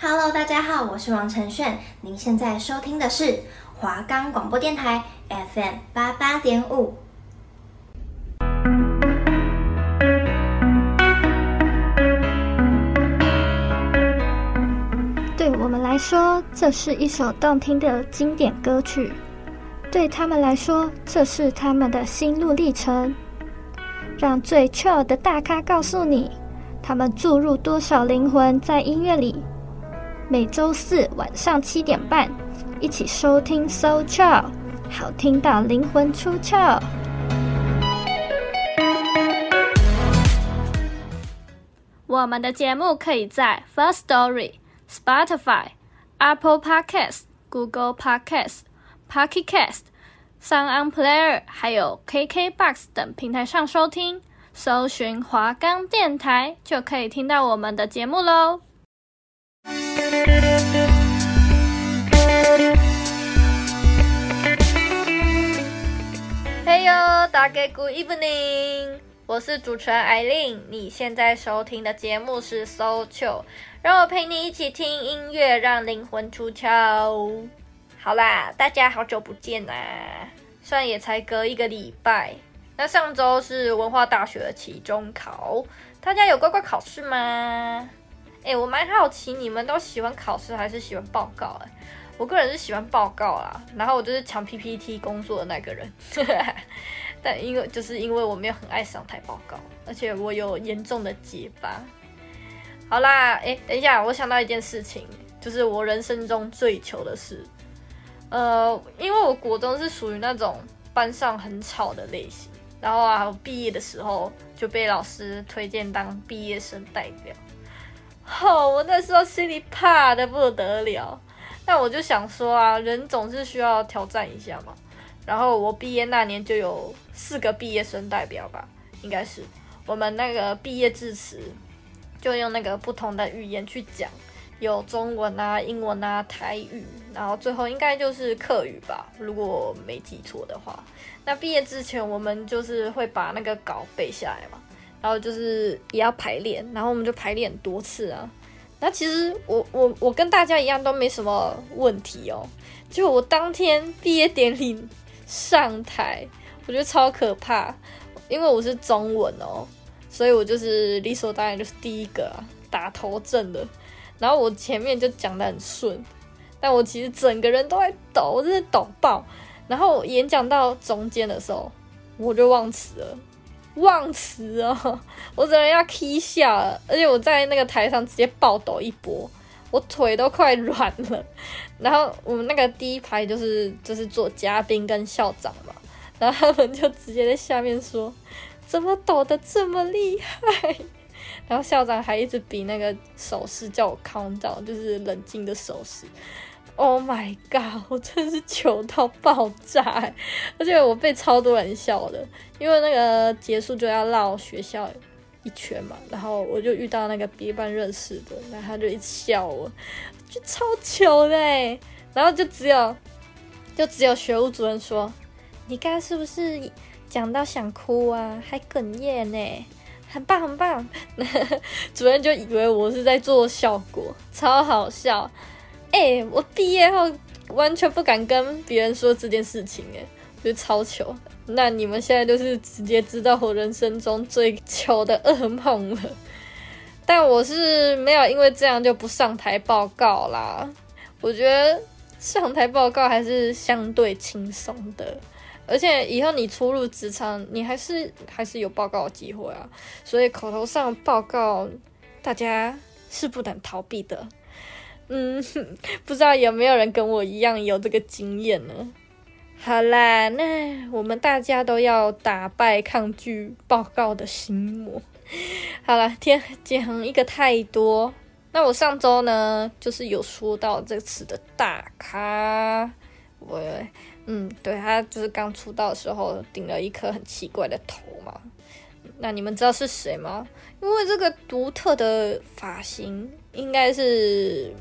Hello，大家好，我是王承炫。您现在收听的是华冈广播电台 FM 八八点五。对我们来说，这是一首动听的经典歌曲；对他们来说，这是他们的心路历程。让最 chill 的大咖告诉你，他们注入多少灵魂在音乐里。每周四晚上七点半，一起收听 So Chill，好听到灵魂出窍。我们的节目可以在 First Story、Spotify、Apple Podcasts、Google Podcasts、Pocket Cast、Sound On Player，还有 KKBox 等平台上收听。搜寻华冈电台就可以听到我们的节目喽。嘿哟，大家 Good evening，我是主持人艾琳。你现在收听的节目是 So Chill，让我陪你一起听音乐，让灵魂出窍。好啦，大家好久不见啦，虽然也才隔一个礼拜。那上周是文化大学的期中考，大家有乖乖考试吗？哎、我蛮好奇你们都喜欢考试还是喜欢报告？哎，我个人是喜欢报告啦，然后我就是抢 PPT 工作的那个人。但因为就是因为我没有很爱上台报告，而且我有严重的结巴。好啦，哎、等一下，我想到一件事情，就是我人生中最糗的事。呃，因为我国中是属于那种班上很吵的类型。然后啊，我毕业的时候就被老师推荐当毕业生代表。哦，我那时候心里怕的不得了。但我就想说啊，人总是需要挑战一下嘛。然后我毕业那年就有四个毕业生代表吧，应该是我们那个毕业致辞，就用那个不同的语言去讲。有中文啊、英文啊、台语，然后最后应该就是客语吧，如果我没记错的话。那毕业之前，我们就是会把那个稿背下来嘛，然后就是也要排练，然后我们就排练多次啊。那其实我我我跟大家一样都没什么问题哦，就我当天毕业典礼上台，我觉得超可怕，因为我是中文哦，所以我就是理所当然就是第一个啊，打头阵的。然后我前面就讲得很顺，但我其实整个人都在抖，我真的抖爆。然后演讲到中间的时候，我就忘词了，忘词哦，我整个要起笑了，而且我在那个台上直接暴抖一波，我腿都快软了。然后我们那个第一排就是就是做嘉宾跟校长嘛，然后他们就直接在下面说：“怎么抖得这么厉害？” 然后校长还一直比那个手势叫我 calm down，就是冷静的手势。Oh my god！我真的是糗到爆炸，而且我被超多人笑的，因为那个结束就要绕学校一圈嘛，然后我就遇到那个别班认识的，然后他就一直笑我，就超糗的。然后就只有就只有学务主任说：“你刚刚是不是讲到想哭啊？还哽咽呢？”很棒很棒，主任就以为我是在做效果，超好笑。哎、我毕业后完全不敢跟别人说这件事情，哎，就超糗。那你们现在就是直接知道我人生中最糗的噩梦了。但我是没有因为这样就不上台报告啦。我觉得上台报告还是相对轻松的。而且以后你初入职场，你还是还是有报告的机会啊，所以口头上报告大家是不能逃避的。嗯，不知道有没有人跟我一样有这个经验呢？好啦，那我们大家都要打败抗拒报告的心魔。好了，天讲一个太多。那我上周呢，就是有说到这次的大咖，我。嗯，对，他就是刚出道的时候顶了一颗很奇怪的头嘛。那你们知道是谁吗？因为这个独特的发型，应该是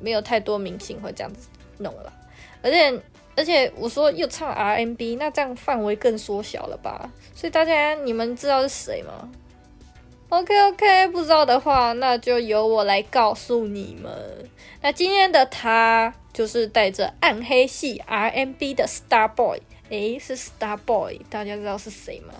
没有太多明星会这样子弄了。而且，而且我说又唱 RMB，那这样范围更缩小了吧？所以大家你们知道是谁吗？OK OK，不知道的话，那就由我来告诉你们。那今天的他就是带着暗黑系 RMB 的 Star Boy，诶，是 Star Boy，大家知道是谁吗？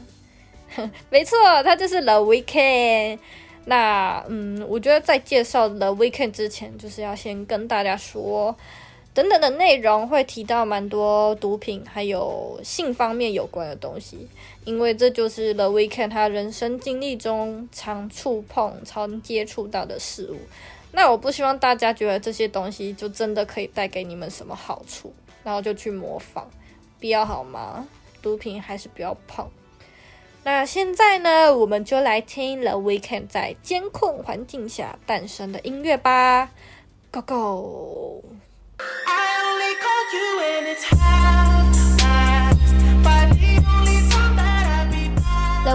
没错，他就是 The Weeknd。那嗯，我觉得在介绍 The Weekend 之前，就是要先跟大家说，等等的内容会提到蛮多毒品还有性方面有关的东西，因为这就是 The Weekend 他人生经历中常触碰、常接触到的事物。那我不希望大家觉得这些东西就真的可以带给你们什么好处，然后就去模仿，不要好吗？毒品还是不要碰。那现在呢，我们就来听 The Weeknd 在监控环境下诞生的音乐吧，Go Go！The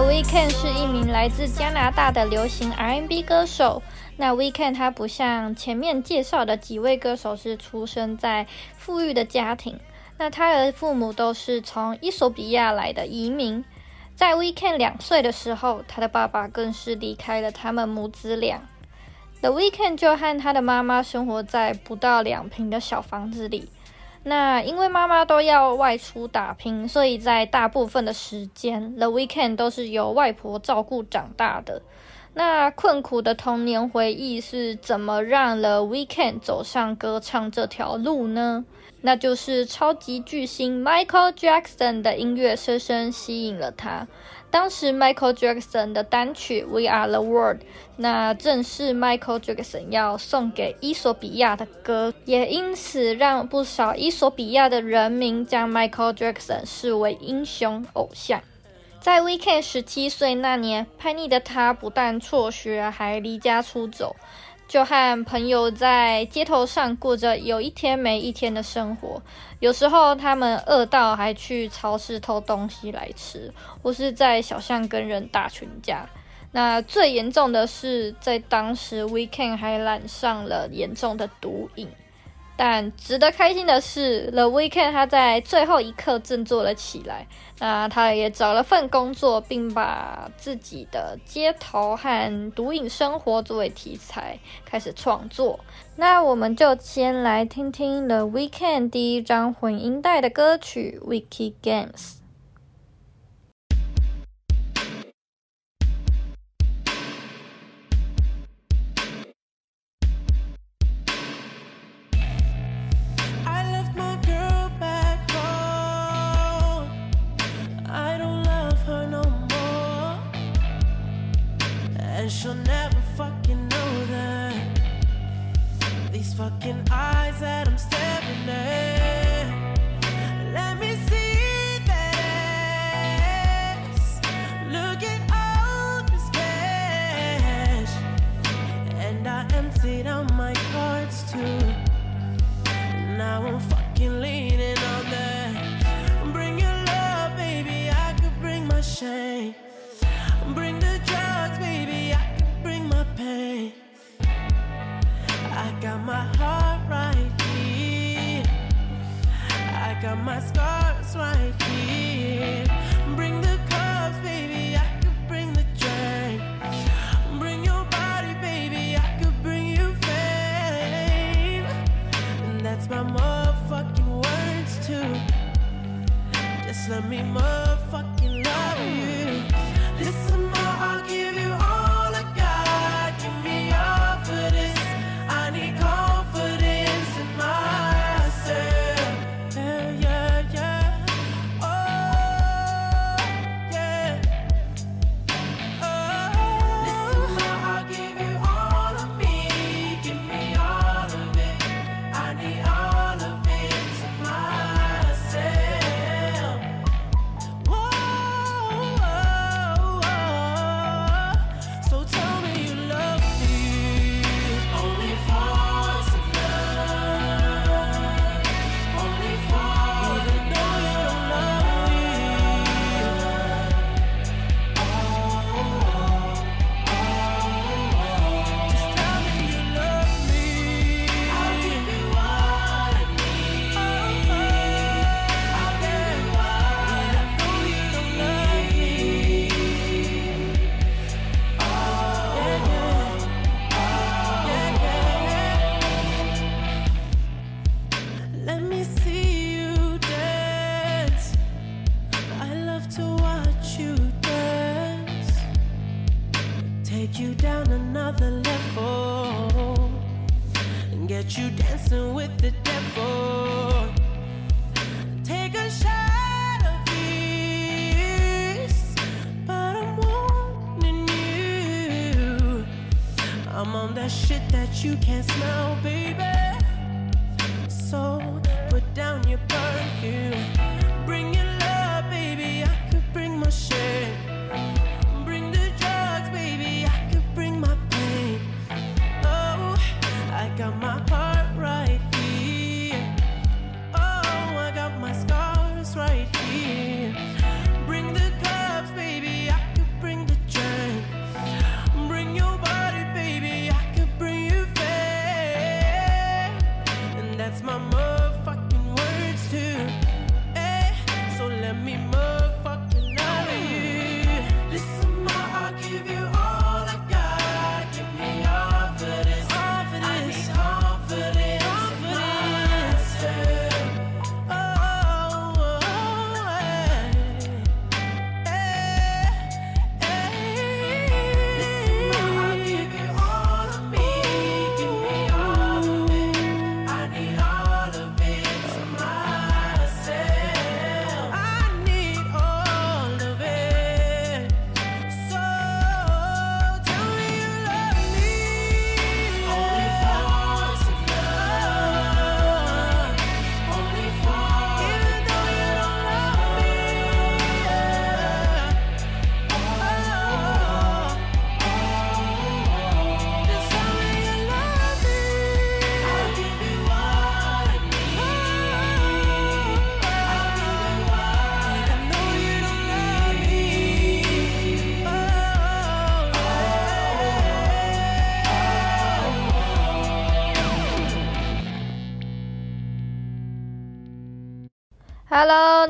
Weeknd 是一名来自加拿大的流行 R&B 歌手。那 Weeknd 他不像前面介绍的几位歌手是出生在富裕的家庭，那他的父母都是从伊索比亚来的移民。在 Weekend 两岁的时候，他的爸爸更是离开了他们母子俩。The Weekend 就和他的妈妈生活在不到两平的小房子里。那因为妈妈都要外出打拼，所以在大部分的时间，The Weekend 都是由外婆照顾长大的。那困苦的童年回忆是怎么让 The Weekend 走上歌唱这条路呢？那就是超级巨星 Michael Jackson 的音乐深深吸引了他。当时 Michael Jackson 的单曲《We Are the World》，那正是 Michael Jackson 要送给伊索比亚的歌，也因此让不少伊索比亚的人民将 Michael Jackson 视为英雄偶像。在 Weeknd 十七岁那年，叛逆的他不但辍学，还离家出走。就和朋友在街头上过着有一天没一天的生活，有时候他们饿到还去超市偷东西来吃，或是在小巷跟人打群架。那最严重的是，在当时 Weekend 还染上了严重的毒瘾。但值得开心的是，The Weeknd 他在最后一刻振作了起来。那他也找了份工作，并把自己的街头和毒瘾生活作为题材开始创作。那我们就先来听听 The Weeknd 第一张混音带的歌曲《Wicked Games》。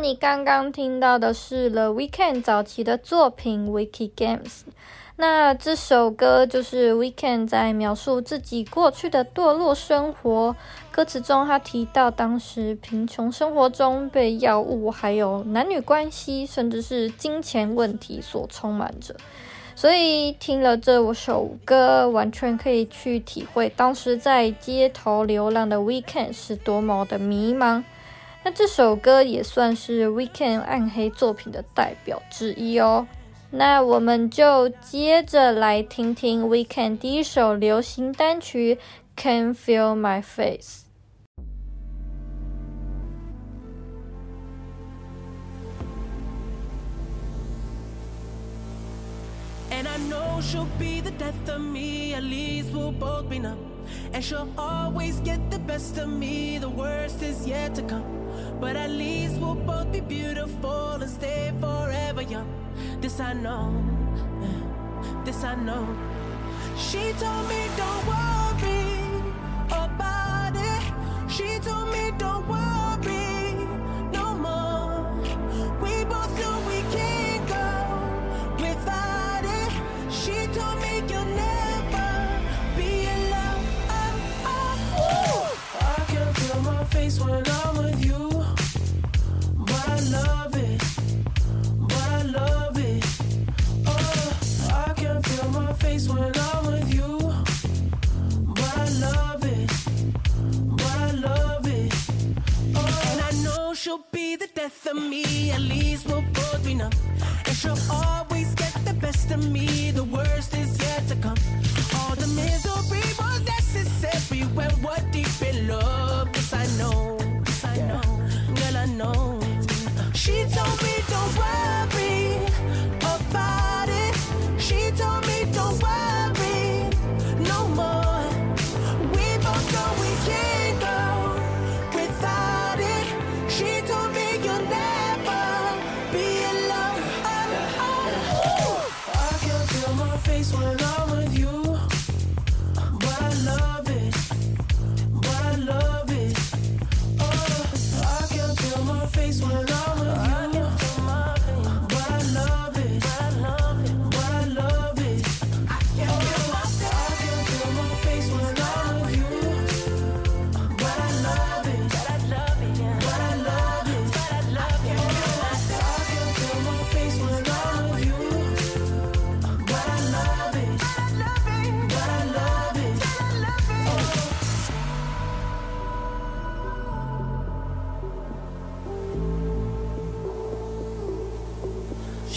你刚刚听到的是 The Weeknd 早期的作品《Wicked Games》。那这首歌就是 Weeknd 在描述自己过去的堕落生活。歌词中他提到，当时贫穷生活中被药物、还有男女关系，甚至是金钱问题所充满着。所以听了这首歌，完全可以去体会当时在街头流浪的 Weeknd 是多么的迷茫。那这首歌也算是 Weeknd 暗黑作品的代表之一哦。那我们就接着来听听 Weeknd 第一首流行单曲《Can Feel My Face》。 And I know she'll be the death of me, at least we'll both be numb. And she'll always get the best of me, the worst is yet to come. But at least we'll both be beautiful and stay forever young. This I know, this I know. She told me don't worry about it. She told me don't worry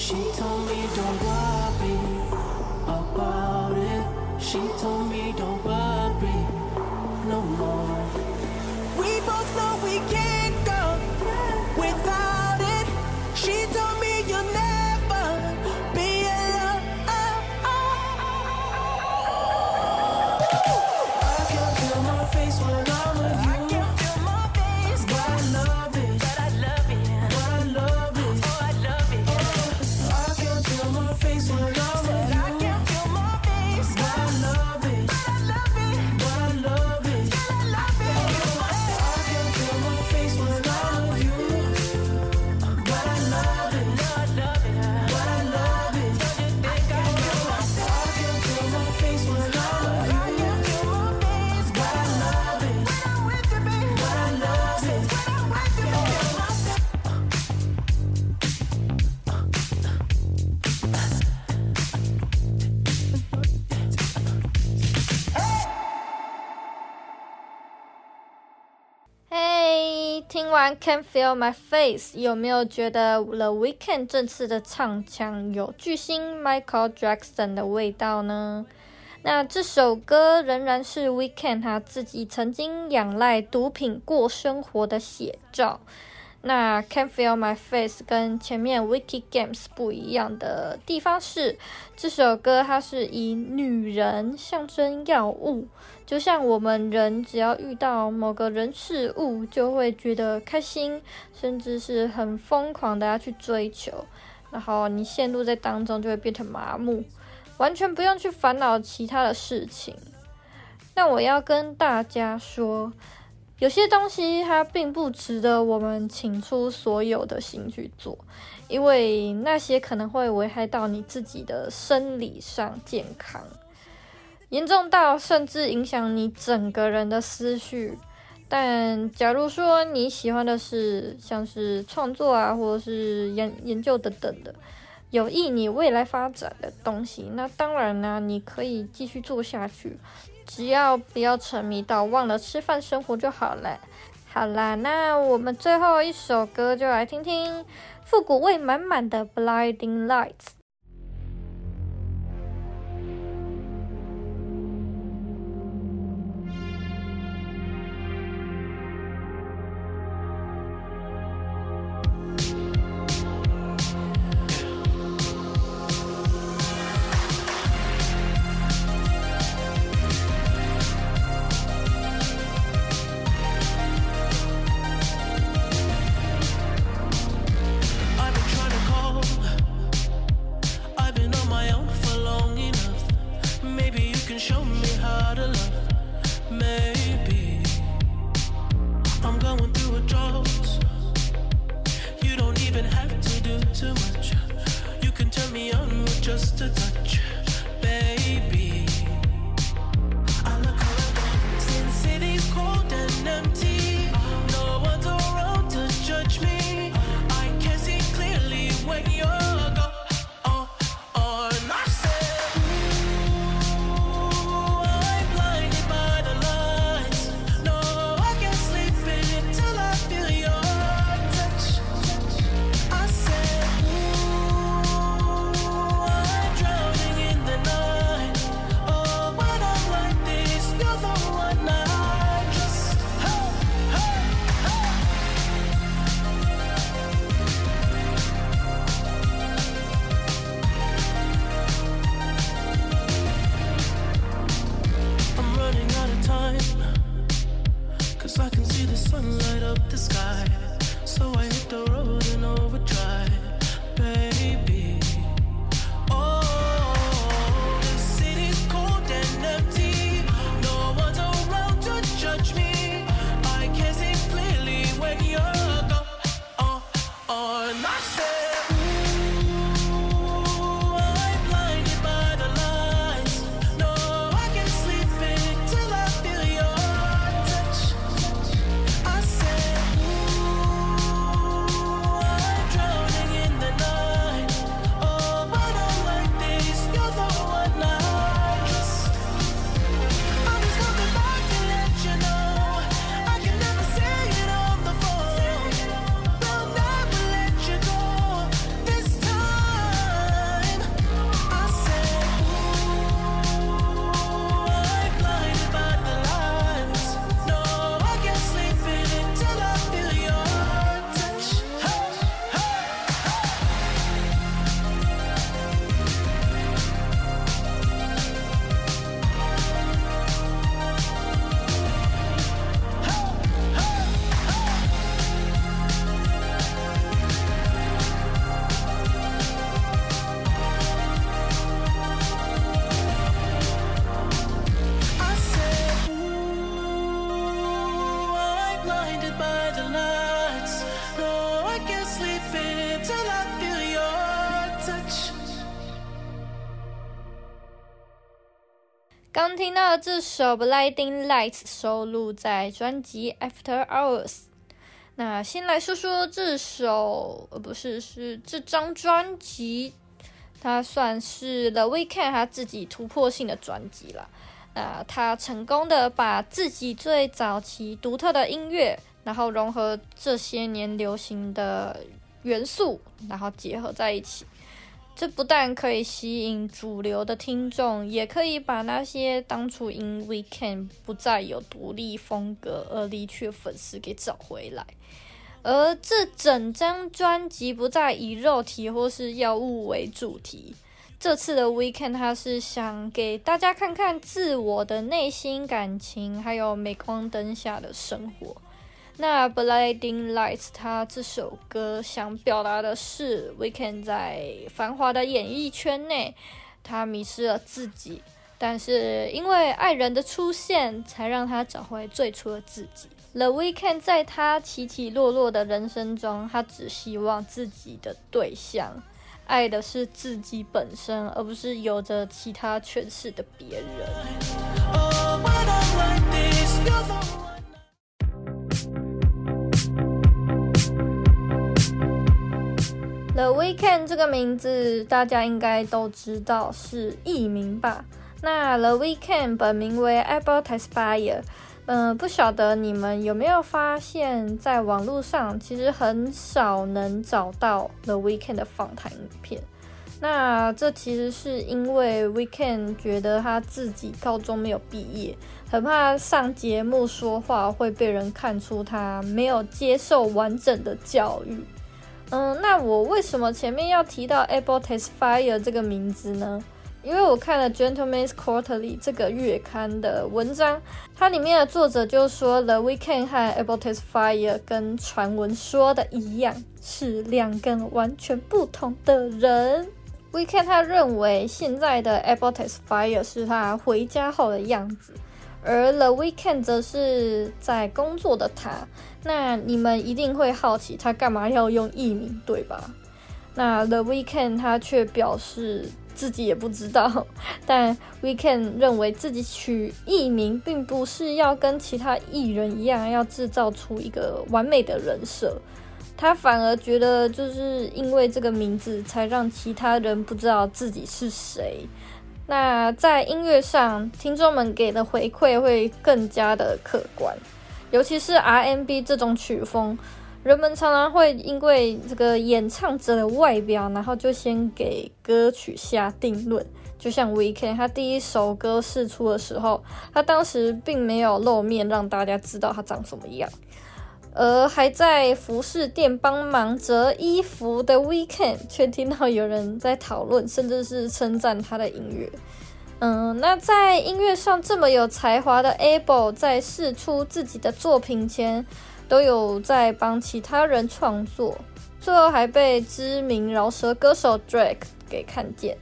She told me don't worry about it. She told me don't 完 Can't Feel My Face，有没有觉得 The Weeknd 这次的唱腔有巨星 Michael Jackson 的味道呢？那这首歌仍然是 Weeknd 他自己曾经仰赖毒品过生活的写照。那 Can Feel My Face 跟前面 Wicked Games 不一样的地方是，这首歌它是以女人象征药物，就像我们人只要遇到某个人事物，就会觉得开心，甚至是很疯狂的要去追求，然后你陷入在当中就会变成麻木。完全不用去烦恼其他的事情。那我要跟大家说，有些东西它并不值得我们倾出所有的心去做，因为那些可能会危害到你自己的生理上健康，严重到甚至影响你整个人的思绪。但假如说你喜欢的是像是创作啊，或者是研研究等等的。有益你未来发展的东西，那当然呢，你可以继续做下去，只要不要沉迷到忘了吃饭生活就好了。好啦，那我们最后一首歌就来听听复古味满满的《Blinding Lights》。刚这首《Blinding Lights》收录在专辑《After Hours》。那先来说说这首，呃，不是，是这张专辑，它算是 The Weeknd 他自己突破性的专辑了。那他成功的把自己最早期独特的音乐，然后融合这些年流行的元素，然后结合在一起。这不但可以吸引主流的听众，也可以把那些当初因 Weekend 不再有独立风格而离去的粉丝给找回来。而这整张专辑不再以肉体或是药物为主题，这次的 Weekend 他是想给大家看看自我的内心感情，还有镁光灯下的生活。那《Blinding Lights》他这首歌想表达的是，Weeknd 在繁华的演艺圈内，他迷失了自己，但是因为爱人的出现，才让他找回最初的自己。The Weeknd 在他起起落落的人生中，他只希望自己的对象爱的是自己本身，而不是有着其他诠释的别人。The Weeknd 这个名字大家应该都知道是艺名吧？那 The Weeknd 本名为 Abel Tesfaye，嗯，不晓得你们有没有发现，在网络上其实很少能找到 The Weeknd 的访谈影片。那这其实是因为 Weeknd 觉得他自己高中没有毕业，很怕上节目说话会被人看出他没有接受完整的教育。嗯，那我为什么前面要提到 Abel Tesfaye 这个名字呢？因为我看了《Gentleman's Quarterly》这个月刊的文章，它里面的作者就说，The Weeknd 和 Abel Tesfaye 跟传闻说的一样，是两个完全不同的人。Weeknd 他认为现在的 Abel Tesfaye 是他回家后的样子。而 The Weekend 则是在工作的他，那你们一定会好奇他干嘛要用艺名，对吧？那 The Weekend 他却表示自己也不知道，但 Weekend 认为自己取艺名并不是要跟其他艺人一样要制造出一个完美的人设，他反而觉得就是因为这个名字才让其他人不知道自己是谁。那在音乐上，听众们给的回馈会更加的客观，尤其是 R&B 这种曲风，人们常常会因为这个演唱者的外表，然后就先给歌曲下定论。就像 Weeknd，他第一首歌释出的时候，他当时并没有露面，让大家知道他长什么样。而还在服饰店帮忙折衣服的 Weekend，却听到有人在讨论，甚至是称赞他的音乐。嗯，那在音乐上这么有才华的 Abel，在试出自己的作品前，都有在帮其他人创作，最后还被知名饶舌歌手 Drake 给看见。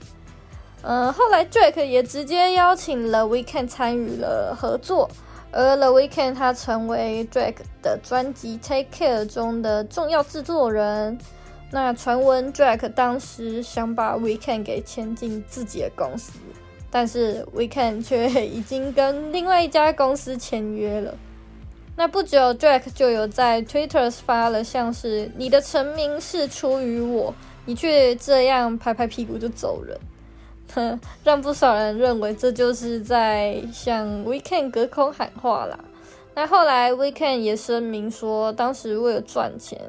嗯，后来 Drake 也直接邀请了 Weekend 参与了合作。而 The Weeknd 他成为 Drake 的专辑《Take Care》中的重要制作人。那传闻 Drake 当时想把 Weeknd 给签进自己的公司，但是 Weeknd 却 已经跟另外一家公司签约了。那不久，Drake 就有在 Twitter 发了像是“你的成名是出于我，你却这样拍拍屁股就走人”。让不少人认为这就是在向 Weekend 隔空喊话啦。那后来 Weekend 也声明说，当时为了赚钱，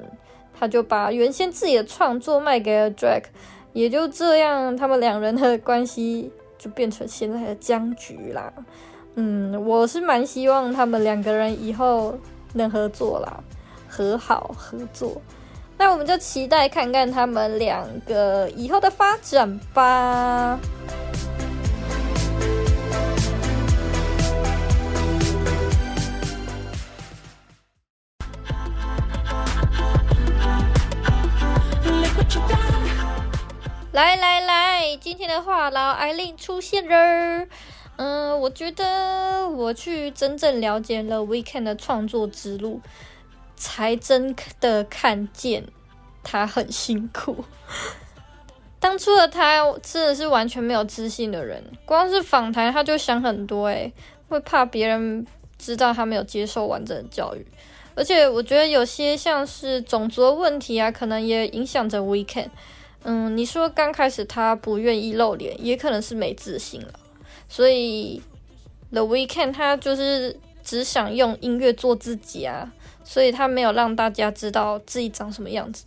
他就把原先自己的创作卖给了 Drake，也就这样，他们两人的关系就变成现在的僵局啦。嗯，我是蛮希望他们两个人以后能合作啦，和好合作。那我们就期待看看他们两个以后的发展吧。来来来，今天的话痨艾琳出现了。嗯，我觉得我去真正了解了 Weekend 的创作之路。才真的看见他很辛苦。当初的他真的是完全没有自信的人，光是访谈他就想很多，诶，会怕别人知道他没有接受完整的教育。而且我觉得有些像是种族的问题啊，可能也影响着 Weeknd。嗯，你说刚开始他不愿意露脸，也可能是没自信了。所以 The Weeknd 他就是只想用音乐做自己啊。所以他没有让大家知道自己长什么样子。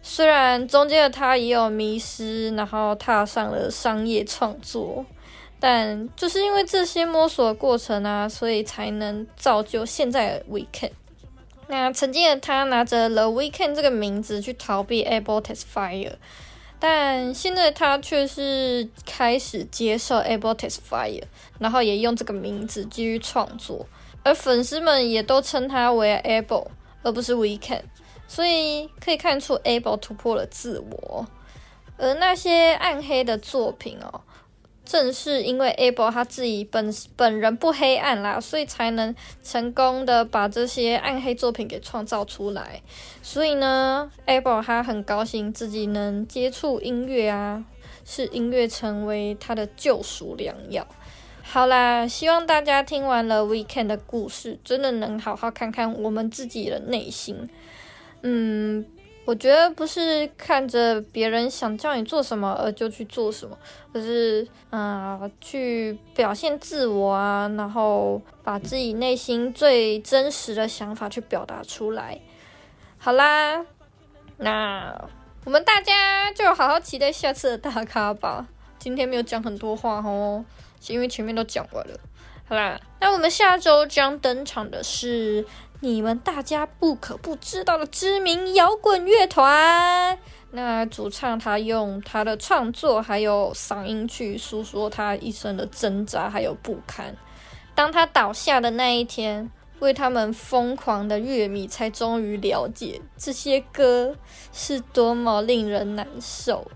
虽然中间的他也有迷失，然后踏上了商业创作，但就是因为这些摸索的过程啊，所以才能造就现在的 Weekend。那曾经的他拿着 The Weekend 这个名字去逃避 abletestfire，但现在他却是开始接受 abletestfire，然后也用这个名字继续创作，而粉丝们也都称他为 Able，而不是 Weeknd，所以可以看出 Able 突破了自我，而那些暗黑的作品哦。正是因为 Able 他自己本本人不黑暗啦，所以才能成功的把这些暗黑作品给创造出来。所以呢，Able 他很高兴自己能接触音乐啊，是音乐成为他的救赎良药。好啦，希望大家听完了 Weeknd 的故事，真的能好好看看我们自己的内心。嗯。我觉得不是看着别人想叫你做什么而就去做什么，而是啊、去表现自我啊，然后把自己内心最真实的想法去表达出来。好啦，那我们大家就好好期待下次的大咖吧。今天没有讲很多话哦，因为前面都讲完了。好啦，那我们下周将登场的是。你们大家不可不知道的知名摇滚乐团，那主唱他用他的创作还有嗓音去诉说他一生的挣扎还有不堪。当他倒下的那一天，为他们疯狂的乐迷才终于了解这些歌是多么令人难受。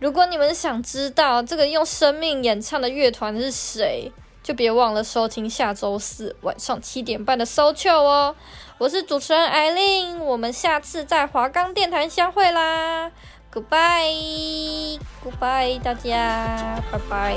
如果你们想知道这个用生命演唱的乐团是谁，就别忘了收听下周四晚上七点半的收秋哦！我是主持人艾琳，我们下次在华冈电台相会啦！Goodbye，Goodbye，大家，拜拜。